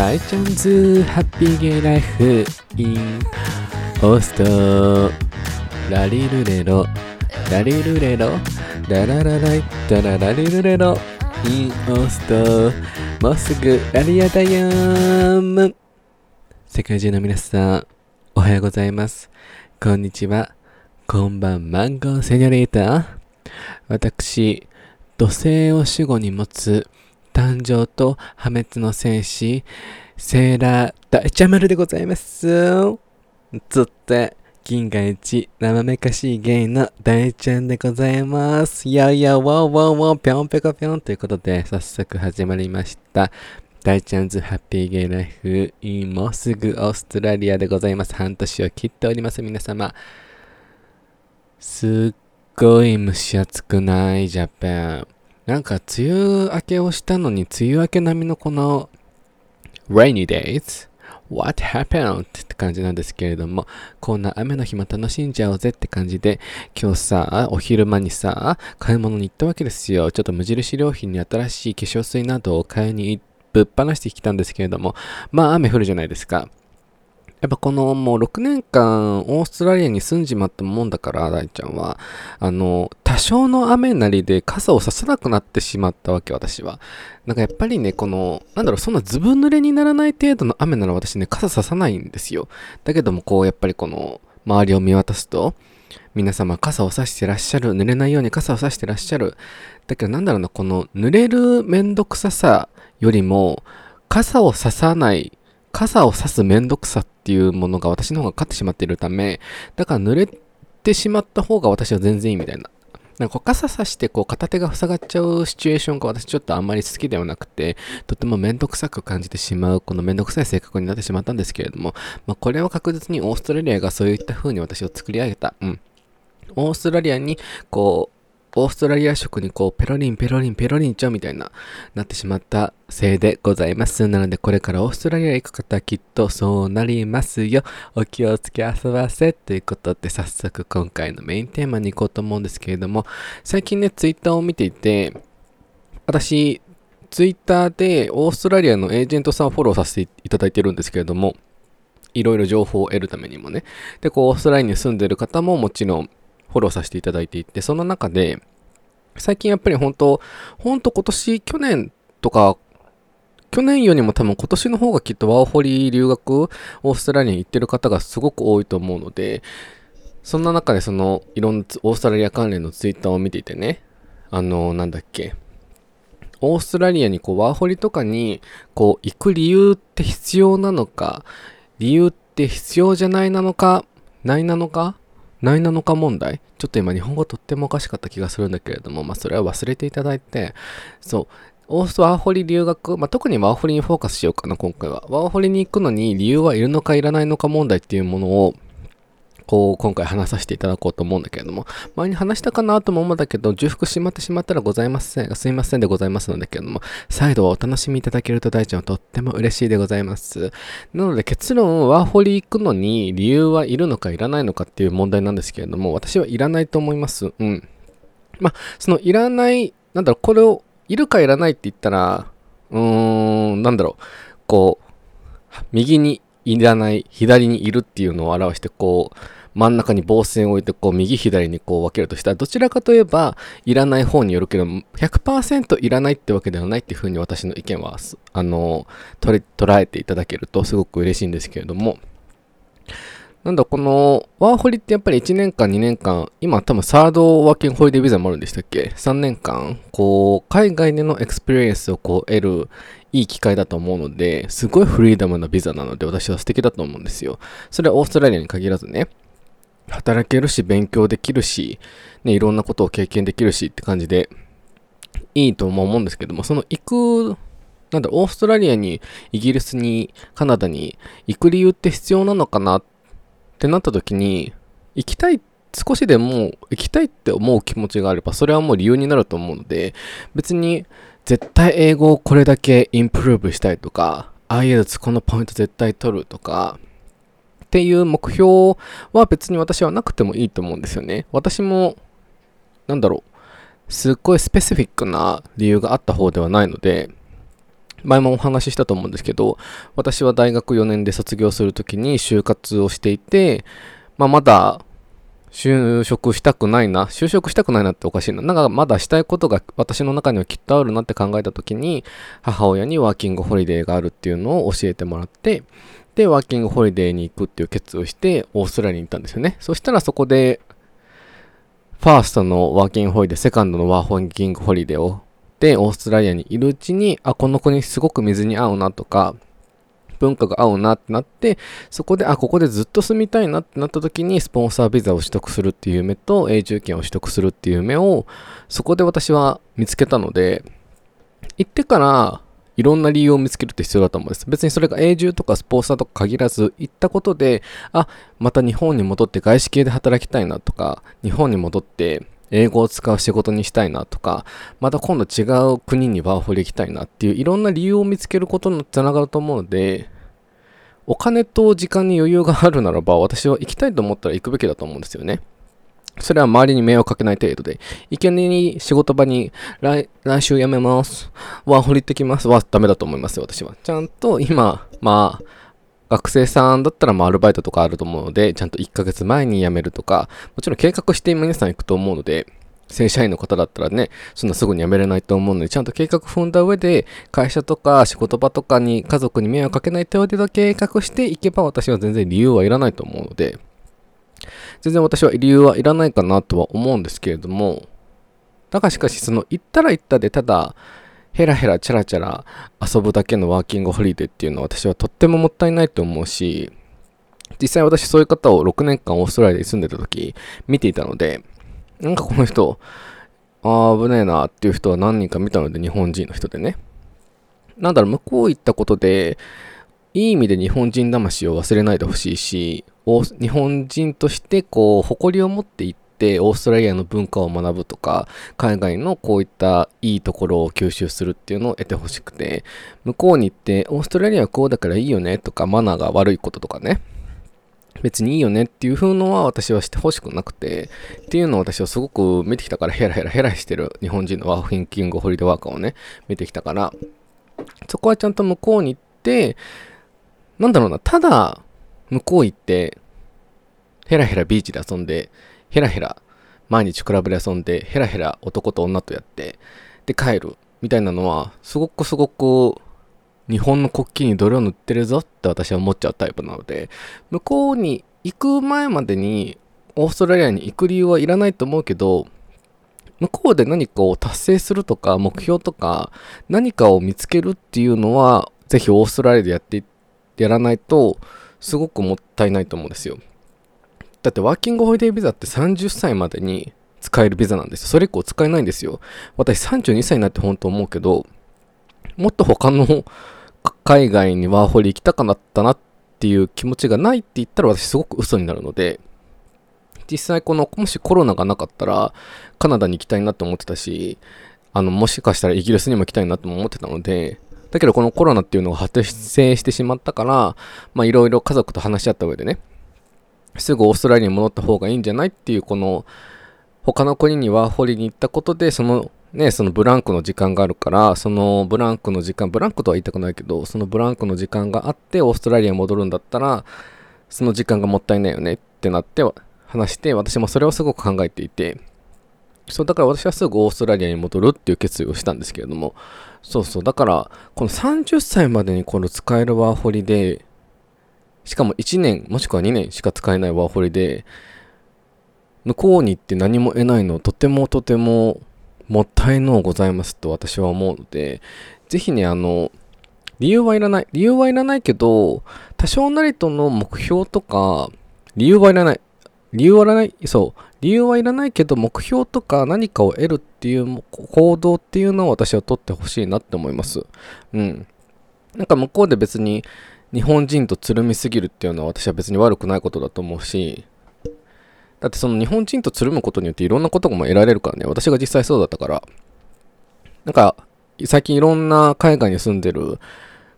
大ちゃんズハッピーゲイライフインオーストラリルレロ。ラリルレロ？ラララライ。タララリルレロ。インオースト。もうすぐラリアだよー世界中の皆さんおはようございます。こんにちは。こんばんマンゴーセニョリータ私土星を主語に持つ誕生と破滅の戦士、セーラー大茶丸でございます。つって、銀河一生めかしいゲイの大ちゃんでございます。いやいや、ワンワンワン、ぴょんぴょこぴょんということで、早速始まりました。大ちゃんズハッピーゲイライフ、もうすぐオーストラリアでございます。半年を切っております、皆様。すっごい蒸し暑くないジャパン。なんか梅雨明けをしたのに梅雨明け並みのこの rainy days? What happened? って感じなんですけれども、こんな雨の日も楽しんじゃおうぜって感じで、今日さ、お昼間にさ、買い物に行ったわけですよ。ちょっと無印良品に新しい化粧水などを買いにぶっ放してきたんですけれども、まあ雨降るじゃないですか。やっぱこのもう6年間オーストラリアに住んじまったもんだから、大ちゃんは、あの、多少の雨なりで傘をささなくなってしまったわけ、私は。なんかやっぱりね、この、なんだろう、そんなずぶ濡れにならない程度の雨なら私ね、傘ささないんですよ。だけどもこう、やっぱりこの、周りを見渡すと、皆様傘を差してらっしゃる。濡れないように傘を差してらっしゃる。だけどなんだろうな、この濡れるめんどくささよりも、傘をささない傘を差すめんどくさっていうものが私の方が勝ってしまっているため、だから濡れてしまった方が私は全然いいみたいな。なんか傘さしてこう片手が塞がっちゃうシチュエーションが私ちょっとあんまり好きではなくて、とてもめんどくさく感じてしまう、このめんどくさい性格になってしまったんですけれども、まあ、これは確実にオーストラリアがそういった風に私を作り上げた。うん。オーストラリアにこう、オーストラリア食にこう、ペロリンペロリンペロリンちゃうみたいな、なってしまったせいでございます。なので、これからオーストラリア行く方はきっとそうなりますよ。お気をつけ遊ばせということで、早速今回のメインテーマに行こうと思うんですけれども、最近ね、ツイッターを見ていて、私、ツイッターでオーストラリアのエージェントさんをフォローさせていただいてるんですけれども、いろいろ情報を得るためにもね。で、こう、オーストラリアに住んでる方ももちろん、フォローさせていただいていて、その中で、最近やっぱり本当、本当今年、去年とか、去年よりも多分今年の方がきっとワーホリ留学、オーストラリアに行ってる方がすごく多いと思うので、そんな中でその、いろんなオーストラリア関連のツイッターを見ていてね、あの、なんだっけ、オーストラリアにこうワーホリとかにこう行く理由って必要なのか、理由って必要じゃないなのか、ないなのかないなのか問題？ちょっと今日本語とってもおかしかった気がするんだけれども、まあそれは忘れていただいて、そう、オーストワーホリ留学、まあ、特にワーホリにフォーカスしようかな、今回は。ワーホリに行くのに理由はいるのかいらないのか問題っていうものをこう、今回話させていただこうと思うんだけれども、前に話したかなとも思うんだけど、重複しまってしまったらございません。すいませんでございますのだけれども、再度お楽しみいただけると大ちゃんはとっても嬉しいでございます。なので結論、ワーホリ行くのに理由はいるのかいらないのかっていう問題なんですけれども、私はいらないと思います。うん。まあ、そのいらない、なんだろう、これを、いるかいらないって言ったら、うーん、なんだろう、こう、右にいらない、左にいるっていうのを表して、こう、真ん中に棒線を置いて、こう、右左にこう分けるとしたら、どちらかといえば、いらない方によるけど、100%いらないってわけではないっていうふうに私の意見は、あの、捉えていただけるとすごく嬉しいんですけれども、なんだ、この、ワーホリってやっぱり1年間、2年間、今多分サードワーキングホリデービザもあるんでしたっけ ?3 年間、こう、海外での experience をこう得るいい機会だと思うので、すごい freedom なビザなので私は素敵だと思うんですよ。それはオーストラリアに限らずね。働けるし、勉強できるし、ね、いろんなことを経験できるしって感じで、いいと思うんですけども、その行く、なんだ、オーストラリアに、イギリスに、カナダに行く理由って必要なのかなってなった時に、行きたい、少しでも行きたいって思う気持ちがあれば、それはもう理由になると思うので、別に絶対英語をこれだけインプルーブしたいとか、IELTS このポイント絶対取るとか、っていう目標は別に私はなくてもいいと思うんですよね。私も、なんだろう、すっごいスペシフィックな理由があった方ではないので、前もお話ししたと思うんですけど、私は大学4年で卒業するときに就活をしていて、まあ、まだ就職したくないな、就職したくないなっておかしいな。なんかまだしたいことが私の中にはきっとあるなって考えたときに、母親にワーキングホリデーがあるっていうのを教えてもらって、で、ワーキングホリデーに行くっていう決意をして、オーストラリアに行ったんですよね。そしたらそこで、ファーストのワーキングホリデー、セカンドのワーキングホリデーを、で、オーストラリアにいるうちに、あ、この子にすごく水に合うなとか、文化が合うなってなって、そこで、あ、ここでずっと住みたいなってなった時に、スポンサービザを取得するっていう夢と、永住権を取得するっていう夢を、そこで私は見つけたので、行ってから、いろんな理由を見つけるって必要だと思うんです。別にそれが永住とかスポンサーとか限らず、行ったことで、あ、また日本に戻って外資系で働きたいなとか、日本に戻って英語を使う仕事にしたいなとか、また今度違う国にワーホリ行きたいなっていういろんな理由を見つけることにつながると思うので、お金と時間に余裕があるならば、私は行きたいと思ったら行くべきだと思うんですよね。それは周りに迷惑かけない程度で。いきなり仕事場に来来週辞めます。ワーホリ行ってきますはダメだと思いますよ、私は。ちゃんと今、まあ、学生さんだったらまあアルバイトとかあると思うので、ちゃんと1ヶ月前に辞めるとか、もちろん計画して皆さん行くと思うので、正社員の方だったらね、そんなすぐに辞めれないと思うので、ちゃんと計画踏んだ上で、会社とか仕事場とかに家族に迷惑かけない程度計画していけば私は全然理由はいらないと思うので、全然私は理由はいらないかなとは思うんですけれども、だがしかしその行ったら行ったでただ、ヘラヘラチャラチャラ遊ぶだけのワーキングホリデーっていうのは私はとってももったいないと思うし、実際私そういう方を6年間オーストラリアに住んでた時見ていたので、なんかこの人、ああ、危ねえなっていう人は何人か見たので、日本人の人でね。なんだろう、向こう行ったことで、いい意味で日本人魂を忘れないでほしいし、日本人としてこう、誇りを持っていって、オーストラリアの文化を学ぶとか、海外のこういったいいところを吸収するっていうのを得てほしくて、向こうに行って、オーストラリアはこうだからいいよねとか、マナーが悪いこととかね、別にいいよねっていう風のは私はしてほしくなくて、っていうのを私はすごく見てきたからヘラヘラヘラしてる日本人のワーフィンキングホリデーワーカーをね、見てきたから、そこはちゃんと向こうに行って、なんだろうな、ただ、向こう行って、ヘラヘラビーチで遊んで、ヘラヘラ毎日クラブで遊んで、ヘラヘラ男と女とやって、で帰るみたいなのは、すごくすごく日本の国旗に泥を塗ってるぞって私は思っちゃうタイプなので、向こうに行く前までにオーストラリアに行く理由はいらないと思うけど、向こうで何かを達成するとか目標とか何かを見つけるっていうのは、ぜひオーストラリアでやってやらないとすごくもったいないと思うんですよ。だってワーキングホリデービザって30歳までに使えるビザなんですよ。それ以降使えないんですよ。私32歳になって本当思うけど、もっと他の海外にワーホリ行きたかったなっていう気持ちがないって言ったら私すごく嘘になるので、実際この、もしコロナがなかったら、カナダに行きたいなと思ってたし、あの、もしかしたらイギリスにも行きたいなとも思ってたので、だけどこのコロナっていうのが発生してしまったから、まあいろいろ家族と話し合った上でね、すぐオーストラリアに戻った方がいいんじゃないっていうこの他の国にワーホリに行ったことでそのねそのブランクの時間があるからそのブランクの時間ブランクとは言いたくないけどそのブランクの時間があってオーストラリアに戻るんだったらその時間がもったいないよねってなって話して私もそれをすごく考えていてそうだから私はすぐオーストラリアに戻るっていう決意をしたんですけれどもそうそうだからこの30歳までにこの使えるワーホリでしかも1年もしくは2年しか使えないワーホリで、向こうに行って何も得ないのとてもとてももったいのございますと私は思うので、ぜひね、あの、理由はいらない。理由はいらないけど、多少なりとの目標とか、理由はいらない。理由はいらない。そう。理由はいらないけど、目標とか何かを得るっていう行動っていうのを私は取ってほしいなって思います。うん。なんか向こうで別に日本人とつるみすぎるっていうのは私は別に悪くないことだと思うし、だってその日本人とつるむことによっていろんなことも得られるからね、私が実際そうだったから、なんか最近いろんな海外に住んでる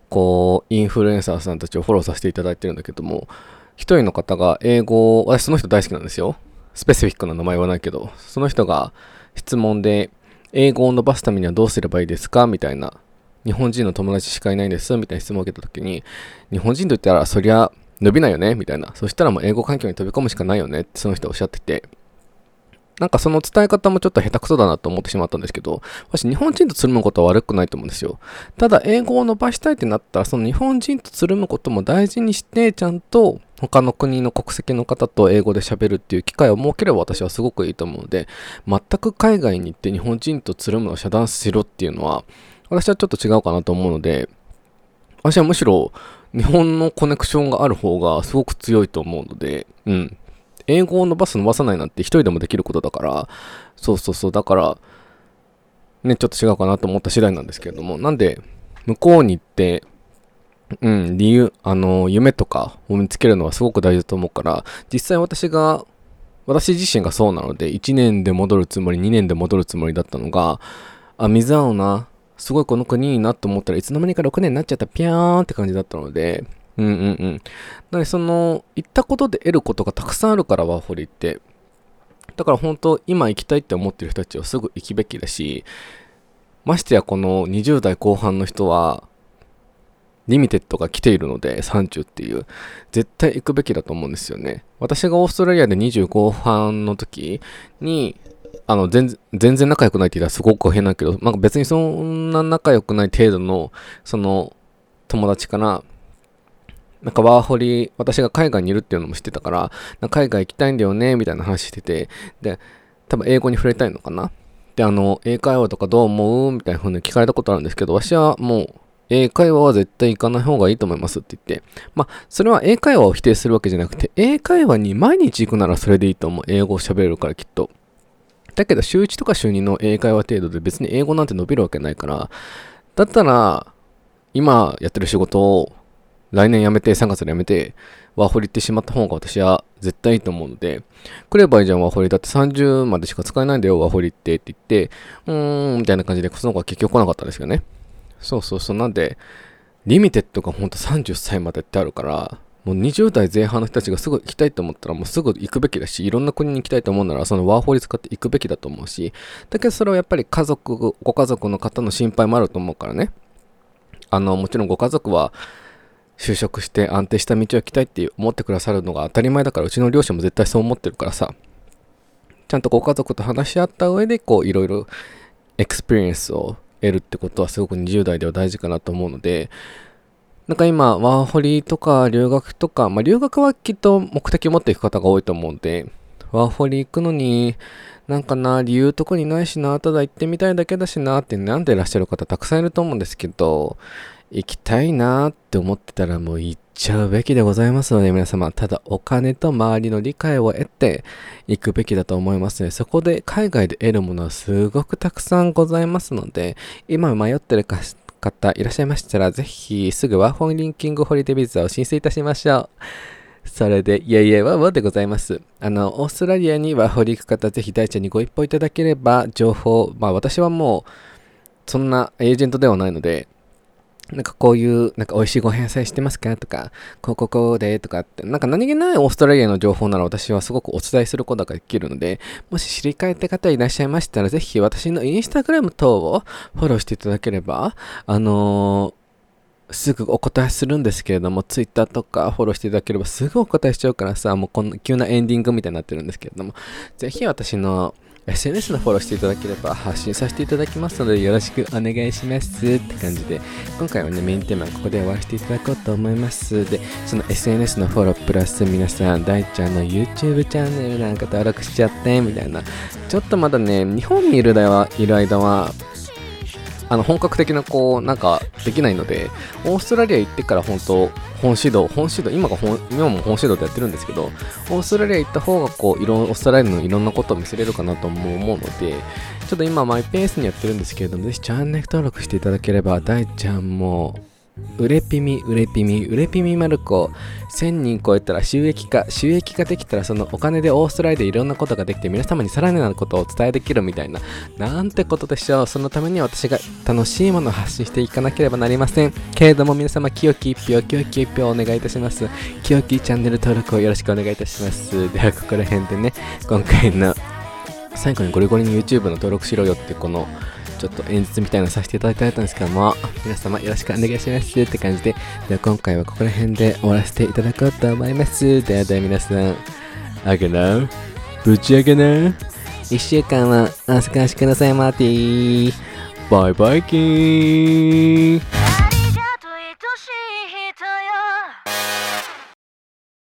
こうインフルエンサーさんたちをフォローさせていただいてるんだけども、一人の方が英語を、私その人大好きなんですよ。スペシフィックな名前はないけど、その人が質問で、英語を伸ばすためにはどうすればいいですか？みたいな。日本人の友達しかいないんですみたいな質問を受けた時に日本人と言ったらそりゃ伸びないよねみたいな。そしたらもう英語環境に飛び込むしかないよねってその人おっしゃってて。なんかその伝え方もちょっと下手くそだなと思ってしまったんですけど、私日本人とつるむことは悪くないと思うんですよ。ただ英語を伸ばしたいってなったら、その日本人とつるむことも大事にして、ちゃんと他の国の国籍の方と英語で喋るっていう機会を設ければ私はすごくいいと思うので、全く海外に行って日本人とつるむのを遮断しろっていうのは、私はちょっと違うかなと思うので、私はむしろ日本のコネクションがある方がすごく強いと思うので、うん。英語を伸ばす伸ばさないなんて一人でもできることだから、そうそうそう、だから、ね、ちょっと違うかなと思った次第なんですけれども、なんで、向こうに行って、うん、理由、あの、夢とかを見つけるのはすごく大事だと思うから、実際私が、私自身がそうなので、1年で戻るつもり、2年で戻るつもりだったのが、あ、水青な、すごいこの国いいなと思ったらいつの間にか6年になっちゃったピャーンって感じだったので、うんうんうん。なのでその、行ったことで得ることがたくさんあるから、ワーホリって。だから本当、今行きたいって思ってる人たちはすぐ行くべきだし、ましてやこの20代後半の人は、リミテッドが来ているので、30っていう、絶対行くべきだと思うんですよね。私がオーストラリアで20後半の時に、あの、全全然仲良くないって言ったらすごく変だけど、なんか別にそんな仲良くない程度の、その、友達からなんかワーホリ、私が海外にいるっていうのも知ってたから、な海外行きたいんだよね、みたいな話してて、で、多分英語に触れたいのかな。で、あの、英会話とかどう思う？みたいな風に聞かれたことあるんですけど、私はもう、英会話は絶対行かない方がいいと思いますって言って。まあ、それは英会話を否定するわけじゃなくて、英会話に毎日行くならそれでいいと思う。英語を喋れるからきっと。だけど、週1とか週2の英会話程度で別に英語なんて伸びるわけないから、だったら、今やってる仕事を来年辞めて、3月で辞めて、ワーホリ行ってしまった方が私は絶対いいと思うので、来ればいいじゃん、ワーホリ。だって30までしか使えないんだよ、ワーホリってって言って、うーん、みたいな感じで、その子は結局来なかったんですよね。そうそうそう。なんで、リミテッドがほんと30歳までってあるから、もう20代前半の人たちがすぐ行きたいと思ったらもうすぐ行くべきだし、いろんな国に行きたいと思うならそのワーホリ使って行くべきだと思うし、だけどそれはやっぱり家族、ご家族の方の心配もあると思うからね。あの、もちろんご家族は就職して安定した道を行きたいって思ってくださるのが当たり前だからうちの両親も絶対そう思ってるからさちゃんとご家族と話し合った上でこういろいろ experience を得るってことはすごく20代では大事かなと思うのでなんか今ワーホリとか留学とかまあ留学はきっと目的を持っていく方が多いと思うんでワーホリ行くのになんかな、理由とかにないしな、ただ行ってみたいだけだしなって悩んでらっしゃる方たくさんいると思うんですけど、行きたいなって思ってたらもう行っちゃうべきでございますので皆様、ただお金と周りの理解を得て行くべきだと思いますね。そこで海外で得るものはすごくたくさんございますので、今迷ってる方いらっしゃいましたら、ぜひすぐワーホンリンキングホリデービザを申請いたしましょう。それで、いやいやわわでございます。あの、オーストラリアにワーホリ行く方、ぜひ大ちゃんにご一報いただければ、情報、まあ私はもう、そんなエージェントではないので、なんかこういう、なんか美味しいご飯屋さんしてますか？とか、こうここでとかって、なんか何気ないオーストラリアの情報なら私はすごくお伝えすることができるので、もし知りたいって方いらっしゃいましたら、ぜひ私のインスタグラム等をフォローしていただければ、あのー、すぐお答えするんですけれども、ツイッターとかフォローしていただければすぐお答えしちゃうからさ、もうこの急なエンディングみたいになってるんですけれども、ぜひ私の SNS のフォローしていただければ発信させていただきますのでよろしくお願いしますって感じで今回はねメインテーマはここで終わらせていただこうと思います。でその SNS のフォロープラス皆さん大ちゃんの YouTube チャンネルなんか登録しちゃってみたいな。ちょっとまだね日本にいるいる間はあの本格的なこうなんかできないのでオーストラリア行ってから本当本指導本指導今が本今も本指導でやってるんですけどオーストラリア行った方がこういろんオーストラリアのいろんなことを見せれるかなとも思うのでちょっと今マイペースにやってるんですけれどもぜひチャンネル登録していただければ大ちゃんもうれぴみ、うれぴみ、うれぴみまる子、1000人超えたら収益化、収益化できたらそのお金でオーストラリアでいろんなことができて皆様にさらなることをお伝えできるみたいな、なんてことでしょう。そのために私が楽しいものを発信していかなければなりません。けれども皆様、清き一票、清き一票お願いいたします。清きチャンネル登録をよろしくお願いいたします。では、ここら辺でね、今回の最後にゴリゴリに YouTube の登録しろよってこのちょっと演説みたいなのさせていただいたんですけども、皆様よろしくお願いしますって感じで、では今回はここら辺で終わらせていただこうと思います。ではでは皆さん、あげな、ぶち上げな、1週間はお過ごしください、マーティー。バイバイキーン